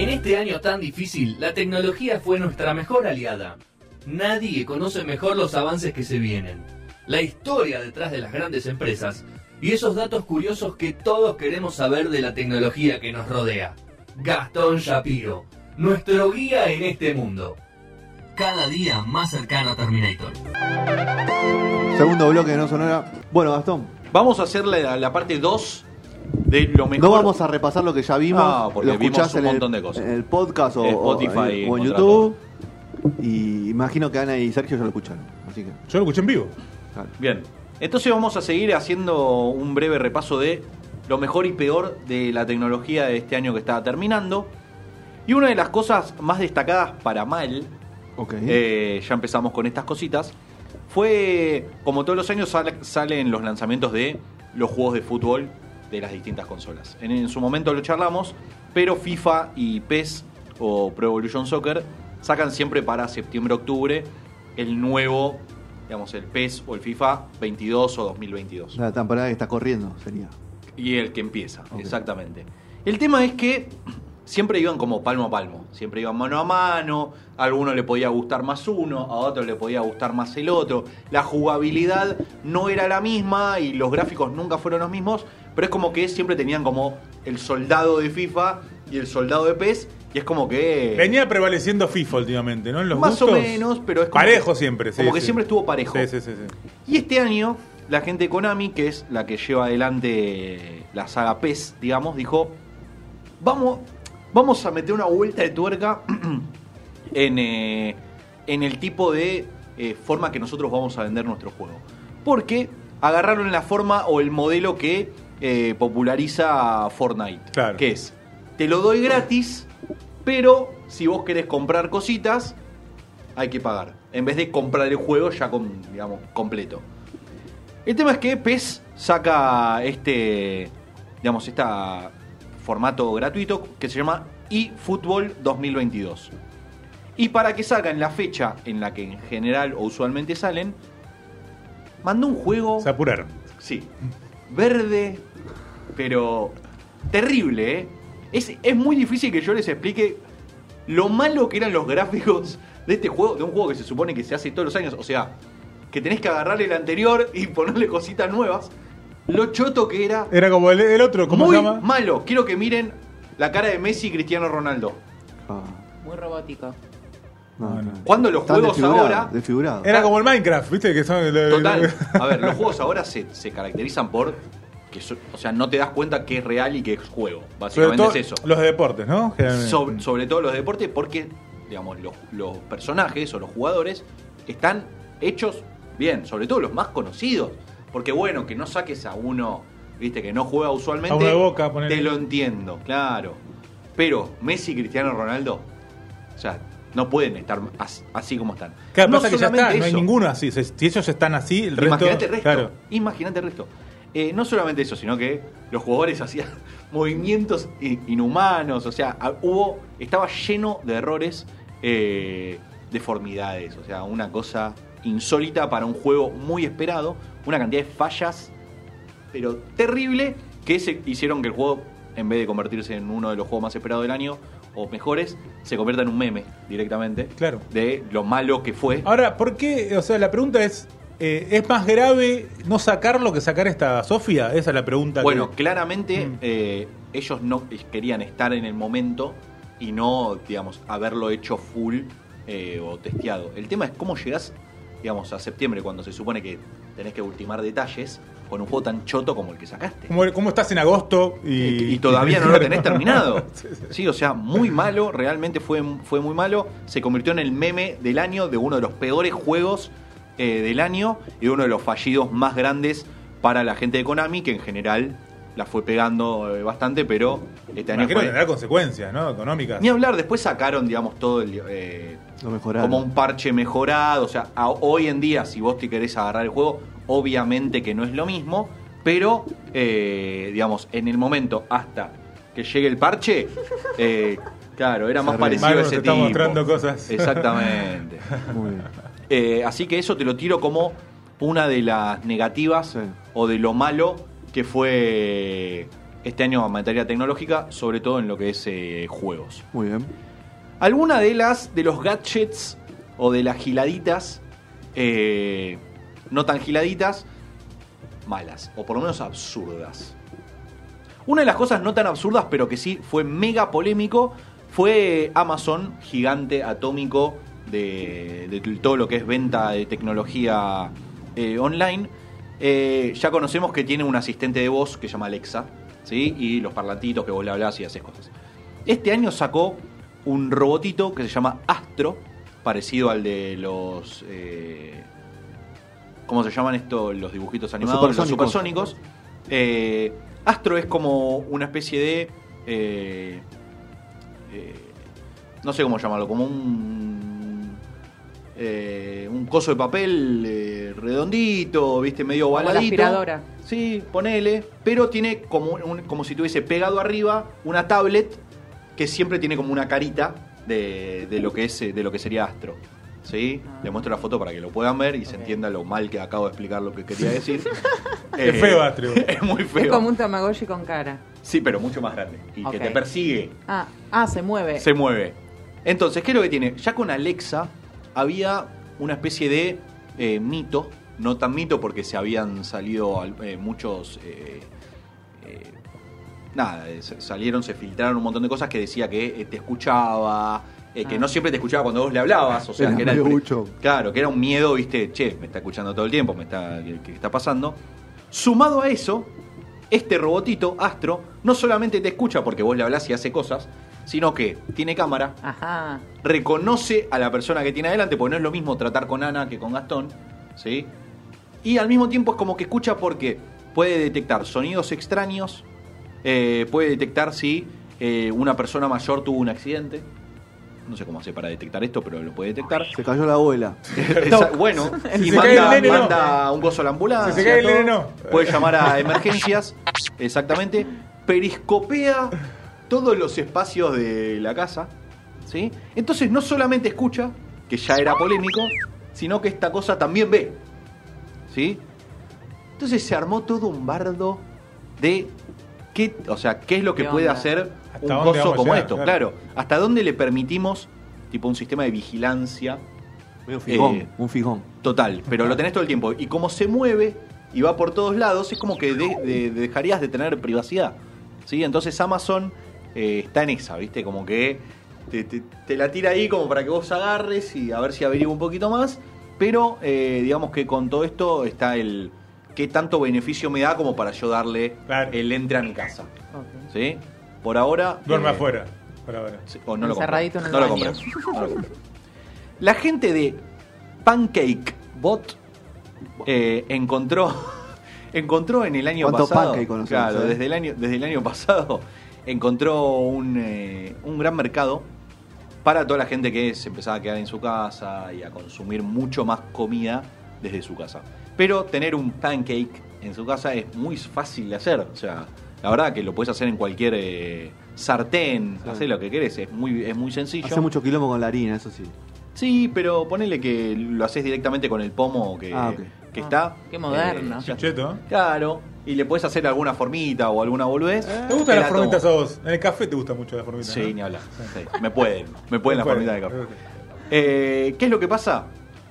En este año tan difícil, la tecnología fue nuestra mejor aliada. Nadie conoce mejor los avances que se vienen, la historia detrás de las grandes empresas y esos datos curiosos que todos queremos saber de la tecnología que nos rodea. Gastón Shapiro, nuestro guía en este mundo. Cada día más cercano a Terminator. Segundo bloque de No Sonora. Bueno, Gastón, Vamos a hacer la, la parte 2 de lo mejor. no vamos a repasar lo que ya vimos. No, porque lo escuchás vimos un en el- montón de cosas. En el podcast o, Spotify, o en YouTube. Y imagino que Ana y Sergio ya lo escucharon. Así que, Yo lo escuché en vivo. claro. Bien. Entonces vamos a seguir haciendo un breve repaso de lo mejor y peor de la tecnología de este año que estaba terminando. Y una de las cosas más destacadas para mal, Ok. eh, ya empezamos con estas cositas, fue, como todos los años, sale- salen los lanzamientos de los juegos de fútbol de las distintas consolas. En, en su momento lo charlamos, pero FIFA y PES o Pro Evolution Soccer sacan siempre para septiembre-octubre el nuevo, digamos, el PES o el FIFA 22 o 2022. La temporada que está corriendo sería. Y el que empieza, exactamente. El tema es que siempre iban como palmo a palmo, siempre iban mano a mano, a alguno le podía gustar más uno, a otro le podía gustar más el otro. La jugabilidad no era la misma y los gráficos nunca fueron los mismos, pero es como que siempre tenían como el soldado de FIFA y el soldado de PES, y es como que... Venía prevaleciendo FIFA últimamente, ¿no? En los más o menos, pero es como Parejo que- siempre, sí. Como que siempre estuvo parejo. Sí, sí, sí. sí. Y este año, la gente de Konami, que es la que lleva adelante la saga PES, digamos, dijo: Vamos, vamos a meter una vuelta de tuerca en, eh, en el tipo de eh, forma que nosotros vamos a vender nuestro juego. Porque agarraron la forma o el modelo que eh, populariza Fortnite. Claro. Que es: te lo doy gratis, pero si vos querés comprar cositas, hay que pagar. En vez de comprar el juego ya con, digamos, completo. El tema es que PES saca este, digamos, este formato gratuito que se llama eFootball 2022. Y para que salga en la fecha en la que en general o usualmente salen, mandó un juego, Se apuraron. sí, verde, pero terrible, ¿eh? Es, es muy difícil que yo les explique lo malo que eran los gráficos de este juego, de un juego que se supone que se hace todos los años. O sea, que tenés que agarrar el anterior y ponerle cositas nuevas. Lo choto que era. Era como el, el otro, ¿cómo muy se llama? malo. Quiero que miren la cara de Messi y Cristiano Ronaldo. Ah, Muy robótico. no, No. Cuando los Están juegos ahora. desfigurados. Era como el Minecraft, ¿viste? Que son. Total. A ver, los juegos ahora se, se caracterizan por. Que so- o sea, no te das cuenta que es real y que es juego. Sobre Básicamente todo es eso. los de deportes, ¿no? Sobre, sobre todo los deportes, porque digamos, los, los personajes o los jugadores están hechos bien, sobre todo los más conocidos. Porque bueno, que no saques a uno, viste, que no juega usualmente. A uno de Boca, ponele. Te lo entiendo, claro. Pero Messi y Cristiano Ronaldo, o sea, no pueden estar as- así como están. Claro, No pasa que ya solamente está, no hay ninguno así. Si si ellos están así, el resto. Imagínate el resto. Claro. Imagínate el resto. Eh, no solamente eso, sino que los jugadores hacían movimientos inhumanos. O sea, hubo. Estaba lleno de errores, eh, deformidades. O sea, una cosa insólita para un juego muy esperado. Una cantidad de fallas, pero terrible, que se hicieron que el juego, en vez de convertirse en uno de los juegos más esperados del año, o mejores, se convierta en un meme directamente. Claro. De lo malo que fue. Ahora, ¿por qué? O sea, la pregunta es: eh, ¿es más grave no sacarlo que sacar esta Sofía? Esa es la pregunta. Bueno, que... claramente Mm. eh, ellos no querían estar en el momento y no, digamos, haberlo hecho full eh, o testeado. El tema es cómo llegás, digamos, a septiembre cuando se supone que tenés que ultimar detalles con un juego tan choto como el que sacaste. ¿Cómo, estás en agosto y, Y todavía no lo tenés terminado. Sí, sí. Sí, o sea, muy malo, realmente fue, fue muy malo. Se convirtió en el meme del año, de uno de los peores juegos eh, del año y uno de los fallidos más grandes para la gente de Konami, que en general la fue pegando eh, bastante, pero este año Imagino que fue... tendrá consecuencias, ¿no? Económicas. Ni hablar, después sacaron, digamos, todo el... eh, Lo mejoraron. como un parche mejorado. O sea, a- hoy en día, si vos te querés agarrar el juego, obviamente que no es lo mismo, pero, eh, digamos, en el momento hasta que llegue el parche, eh, claro, era más parecido a ese está tipo. mostrando cosas. Exactamente. Muy bien. Eh, así que eso te lo tiro como una de las negativas o de lo malo que fue este año en materia tecnológica, sobre todo en lo que es eh, juegos. Muy bien. Alguna de las de los gadgets o de las giladitas, eh, no tan giladitas, malas, o por lo menos absurdas. Una de las cosas no tan absurdas, pero que sí fue mega polémico, fue Amazon, gigante atómico de, de todo lo que es venta de tecnología eh, online. Eh, ya conocemos que tiene un asistente de voz que se llama Alexa, ¿sí? y los parlantitos que vos le hablás y haces cosas. Este año sacó un robotito que se llama Astro, parecido al de los... eh, ¿Cómo se llaman estos los dibujitos animados? Los supersónicos. supersónicos. Astro es como una especie de... no sé cómo llamarlo, como un... eh, un coso de papel eh, redondito, viste, medio Como la ovaladito. aspiradora. Sí, ponele, pero tiene como, un- como si tuviese pegado arriba una tablet que siempre tiene como una carita de, de lo que es eh, de lo que sería Astro. ¿Sí? Ah. Le muestro la foto para que lo puedan ver y se entienda lo mal que acabo de explicar lo que quería decir. Es feo, Astro. Es muy feo. Es como un Tamagotchi con cara. Sí, pero mucho más grande. Y que te persigue. Ah, ah, se mueve. Se mueve. Entonces, ¿qué es lo que tiene? Ya con Alexa había una especie de eh, mito, no tan mito porque se habían salido al- eh, muchos... eh, nada, salieron, se filtraron un montón de cosas que decía que te escuchaba, eh, que Ah. no siempre te escuchaba cuando vos le hablabas, o sea, Era que era el. Claro, que era un miedo, viste, che, me está escuchando todo el tiempo, me está, ¿qué, está pasando? Sumado a eso, este robotito, Astro, no solamente te escucha porque vos le hablás y hace cosas, sino que tiene cámara, Ajá. reconoce a la persona que tiene adelante, porque no es lo mismo tratar con Ana que con Gastón, ¿sí? Y al mismo tiempo es como que escucha porque puede detectar sonidos extraños, eh, puede detectar si eh, una persona mayor tuvo un accidente. No sé cómo hace para detectar esto, pero lo puede detectar. Se cayó la abuela. Esa- bueno, Si y se cae manda, el nene, no. manda un gozo a la ambulancia. Si se cae el nene, no. Puede llamar a emergencias, exactamente. Periscopea todos los espacios de la casa. ¿sí? Entonces no solamente escucha, que ya era polémico, sino que esta cosa también ve. ¿sí? Entonces se armó todo un bardo de qué, o sea, qué es lo que ¿Qué puede onda? hacer ¿Hasta un coso como llegar? esto, Claro. claro. ¿Hasta dónde le permitimos tipo un sistema de vigilancia fijón, Eh, un fijón. Total, pero lo tenés todo el tiempo. Y como se mueve y va por todos lados, es como que de- de- dejarías de tener privacidad. ¿sí? Entonces Amazon eh, está en esa, ¿viste? Como que te, te- te la tira ahí como para que vos agarres y a ver si averigua un poquito más. Pero eh, digamos que con todo esto está el qué tanto beneficio me da como para yo darle Claro. el entre a mi casa. ¿sí? Por ahora... Duerme eh, afuera. Por ahora. Sí, o no lo Encerradito en el No lo baño. compré. No lo compré. La gente de Pancake Bot eh, encontró encontró en el año ¿Cuánto pasado pancake conocemos, claro, desde el año desde el año pasado encontró un, eh, un gran mercado para toda la gente que se empezaba a quedar en su casa y a consumir mucho más comida desde su casa. Pero tener un pancake en su casa es muy fácil de hacer. O sea, la verdad que lo puedes hacer en cualquier eh, sartén, Sí. hacer lo que querés, es muy, es muy sencillo. Hace mucho quilombo con la harina, eso sí. Sí, pero ponele que lo haces directamente con el pomo que, Ah, ok. Que Ah, está. qué moderno. ya- Cheto. claro, y le puedes hacer alguna formita o alguna boludez. ¿Te gustan las la formitas a vos? En el café te gustan mucho las formitas. Sí, ¿no? ni hablar. Sí, Me pueden, me pueden las formitas de café. Eh, ¿Qué es lo que pasa?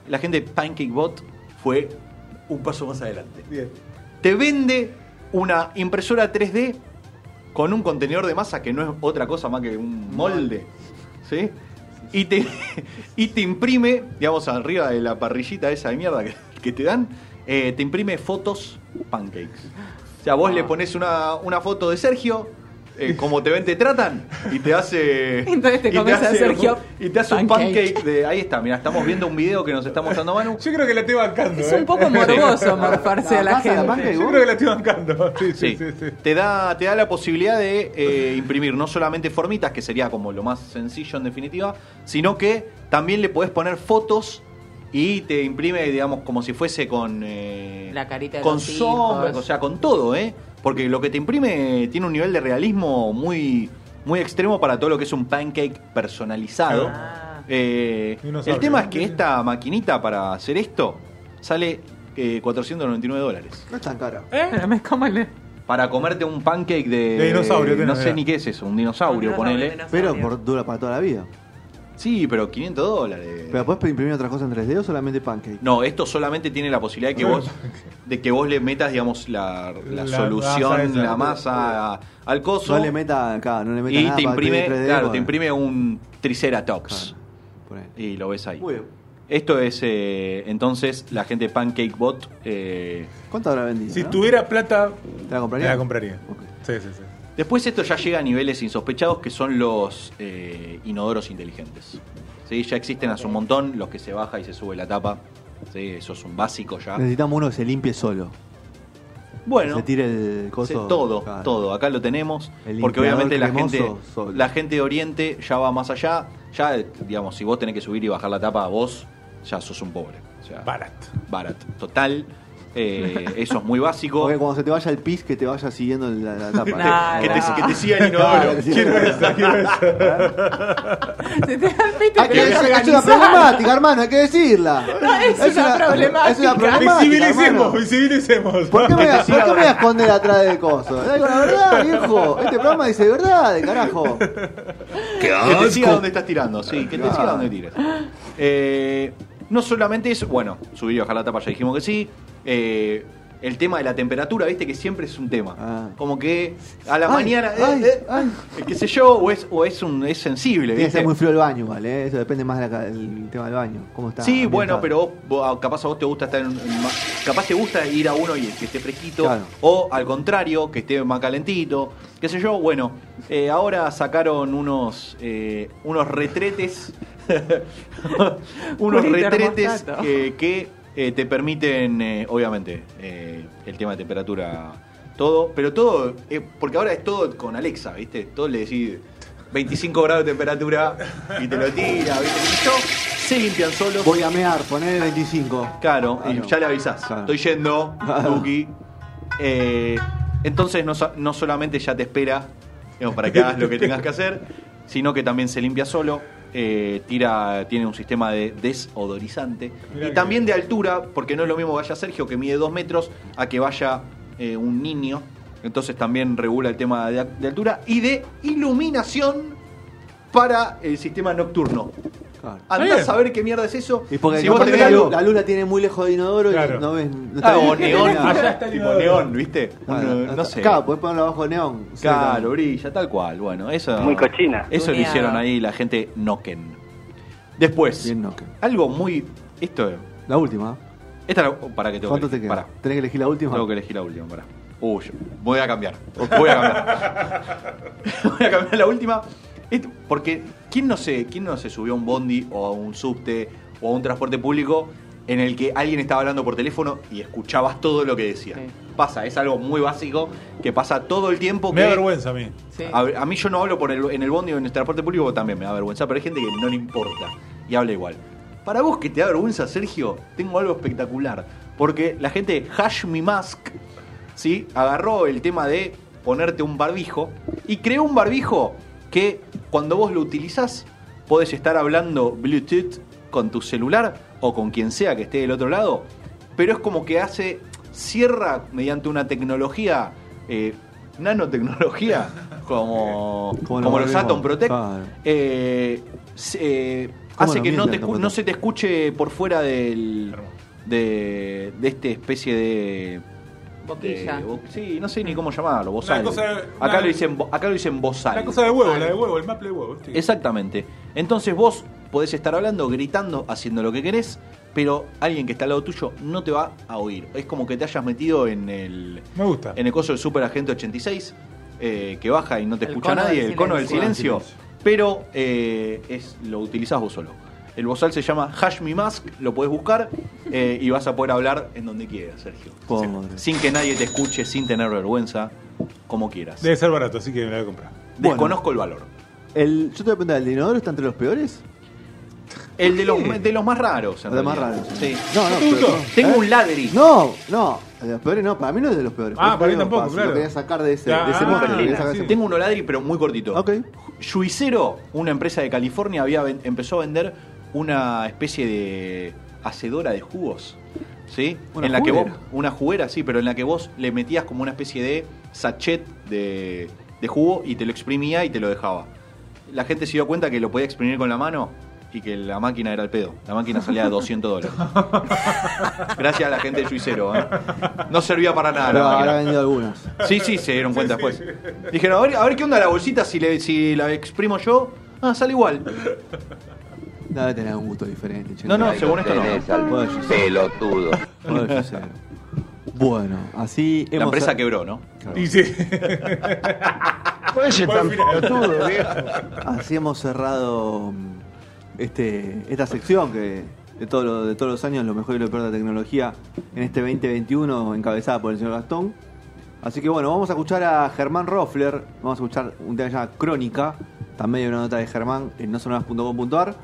La gente de PancakeBot fue un paso más adelante. Bien. Te vende una impresora 3D con un contenedor de masa que no es otra cosa más que un molde. ¿Sí? Y te, y te imprime, digamos, arriba de la parrillita esa de mierda que, que te dan, eh, te imprime fotos pancakes. O sea, vos le pones una, una foto de Sergio, eh, como te ven, te tratan, y te hace. Entonces te y comes a Sergio Y te hace un pancake. pancake de. Ahí está, mira, estamos viendo un video que nos está mostrando Manu. Yo creo que la estoy bancando. Es ¿eh? un poco morboso morfarse a la ¿Pasa la gente. pancake? Yo creo que la estoy bancando. Sí, Sí, sí, sí. sí. Te, da, te da la posibilidad de eh, imprimir no solamente formitas, que sería como lo más sencillo en definitiva, sino que también le podés poner fotos y te imprime, digamos, como si fuese con. eh, La carita de Con hijos. o sea, con todo, ¿eh? Porque lo que te imprime tiene un nivel de realismo muy, muy extremo para todo lo que es un pancake personalizado. Ah. Eh, el tema es que esta maquinita para hacer esto sale eh, 499 dólares. No es tan cara. Pero me como el- para comerte un pancake de. De dinosaurio, No sé ni qué es eso, un dinosaurio, Un ponele. dinosaurio. Pero por, dura para toda la vida. Sí, pero 500 dólares. ¿Pero puedes imprimir otras cosas en 3D o solamente pancake? No, esto solamente tiene la posibilidad de que vos, de que vos le metas, digamos, la, la La solución, masa esa. la masa a- al coso. No le meta acá, no le meta y nada te imprime, quede 3D, claro, te imprime un Triceratops. Claro, por ahí. Y lo ves ahí. Muy bien. Esto es eh, entonces la gente de Pancake Bot. eh, ¿Cuánto habrá vendido? Si no? tuviera plata, ¿Te la compraría? me la compraría. Sí, sí, sí. Después esto ya llega a niveles insospechados que son los eh, inodoros inteligentes. ¿Sí? Ya existen hace un montón, los que se baja y se sube la tapa. ¿Sí? Eso es un básico ya. Necesitamos uno que se limpie solo. Bueno, se tire el coso. Todo, Claro. todo. Acá lo tenemos. El Porque obviamente la gente, solo. la gente de Oriente ya va más allá. Ya, digamos, si vos tenés que subir y bajar la tapa, vos ya sos un pobre. O sea, Barat. barat. Total. Eh, eso es muy básico. Porque cuando se te vaya el pis, que te vaya siguiendo la, la tapa. Nah, que, te, que te siga el Claro, inodoro. que sí. Quiero eso, quiero eso. Se te da el pito y Hay te que vas a decir, es una problemática, hermano, hay que decirla. No, es una problemática. Es una problemática. Visibilicemos, visibilicemos. ¿Por qué, me, ¿Por qué me voy a esconder atrás del coso? Digo la verdad, viejo. Este programa dice verdad, de carajo. Que te siga donde estás tirando, sí, que te siga donde tires. Eh, no solamente eso, bueno, subir y bajar la tapa ya dijimos que sí. Eh, el tema de la temperatura, viste que siempre es un tema. Ah. Como que a la Ay, mañana, eh, ay, eh, ay. qué sé yo, o es, o es, un, es sensible, Tiene que ser muy frío el baño, ¿vale? Eso depende más del tema del baño. ¿Cómo está? Sí, bueno, pero vos- ah, capaz a vos te gusta estar en, capaz te gusta ir a uno y que esté fresquito Claro. o al contrario que esté más calentito, qué sé yo. Bueno, eh, ahora sacaron unos eh, unos retretes, unos retretes que, eh, te permiten, eh, obviamente, eh, el tema de temperatura, todo, pero todo, porque ahora es todo con Alexa, ¿viste? Todo le decís 25 grados de temperatura y te lo tira, ¿viste? Yo, se limpian solos. Voy a mear, poner el 25. Claro, y ya le avisás. Claro. Estoy yendo. Eh, entonces no, no solamente ya te espera digamos, para que hagas lo que tengas que hacer, sino que también se limpia solo. Eh, tira, tiene un sistema de desodorizante. Mirá y que también de altura, porque no es lo mismo que vaya Sergio, que mide 2 metros, a que vaya eh, un niño. Entonces también regula el tema de, de altura y de iluminación para el sistema nocturno. Claro. Andás bien. a saber qué mierda es eso. Y porque si vos tenés la, algo- luz, la luz la tiene muy lejos de inodoro Claro. y no ves. No Ah, está o neón, Allá está el tipo neón, ¿viste? Claro, Un, no sé. Claro, podés ponerlo abajo de neón. Claro, brilla, tal cual. Bueno, eso. Muy cochina. Eso lo hicieron ahí la gente Noken. Después, Bien Noken. algo muy. Esto. La última. Esta la- para que tengo ¿Cuánto que te elegir. queda? ¿Tenés que elegir la última? Tengo que elegir la última, pará. Uy, yo- voy a cambiar. Voy a cambiar. voy a cambiar la última. Porque, ¿quién no, se, ¿quién no se subió a un bondi o a un subte o a un transporte público en el que alguien estaba hablando por teléfono y escuchabas todo lo que decía? Sí. Pasa, es algo muy básico que pasa todo el tiempo. Me da que- vergüenza a mí. Sí. a, a mí yo no hablo por el, en el bondi o en el transporte público, también me da vergüenza, pero hay gente que no le importa y habla igual. Para vos que te da vergüenza, Sergio, tengo algo espectacular. Porque la gente Hash Me Mask, ¿sí? Agarró el tema de ponerte un barbijo y creó un barbijo que cuando vos lo utilizás podés estar hablando Bluetooth con tu celular o con quien sea que esté del otro lado, pero es como que hace, cierra mediante una tecnología, eh, nanotecnología, como, Como los Atom Protect, eh, eh, ¿Cómo hace que no, te no se te escuche por fuera del de, de esta especie de Boquilla. de- bo- sí, no sé ni cómo llamarlo, bozal. cosa- acá una- lo dicen acá lo dicen bozal. La cosa de huevo, la de huevo, el maple de huevo. Exactamente. Entonces vos podés estar hablando, gritando, haciendo lo que querés, pero alguien que está al lado tuyo no te va a oír. Es como que te hayas metido en el Me gusta. en el coso del Super Agente 86, eh, que baja y no te El escucha nadie, el cono del silencio. silencio, pero eh, es lo utilizás vos solo. El bozal se llama Hash Me Mask, lo podés buscar eh, y vas a poder hablar en donde quieras, Sergio. Sin que nadie te escuche, sin tener vergüenza, como quieras. Debe ser barato, así que me la voy a comprar. Desconozco el valor. El, yo te voy a preguntar, ¿el de inodoro está entre los peores? El de los, de los más raros, en ¿O de más raros? Sí. No, no. ¿No pero-? Tengo ¿Eh? un ladri. No, no. De los peores no, para mí no es de los peores. Ah, para mí tampoco, lo claro. quería sacar de ese, Ah, de ese monte, lo quería sí. sacar de ese Tengo uno ladri, pero muy cortito. Ok. Juicero, una empresa de California, había empezó a vender una especie de hacedora de jugos. ¿Sí? ¿Una en la que vos, juguera? una juguera, sí, pero en la que vos le metías como una especie de sachet de, de jugo y te lo exprimía y te lo dejaba. La gente se dio cuenta que lo podía exprimir con la mano y que la máquina era el pedo. La máquina salía de 200 dólares. Gracias a la gente de Juicero. ¿eh? No servía para nada. Pero la habrá vendido algunas. Sí, sí, se dieron cuenta después. Dijeron, a ver, a ver qué onda la bolsita si, le, si la exprimo yo. Ah, sale igual. Debe tener un gusto diferente. che. No, no, Ahí según esto no. tenés al Bueno, yo sé. pelotudo. Bueno, yo sé. Bueno, así La hemos- empresa quebró, ¿no? Y sí. Puede ser Buen tan final. pelotudo, viejo. Así hemos cerrado mm, este, esta sección que de, todo lo- de todos los años, lo mejor y lo peor de la tecnología en este 2021, encabezada por el señor Gastón. Así que bueno, vamos a escuchar a Germán Roffler, vamos a escuchar un tema llamado Crónica, también hay una nota de Germán en nosonoras.com.ar.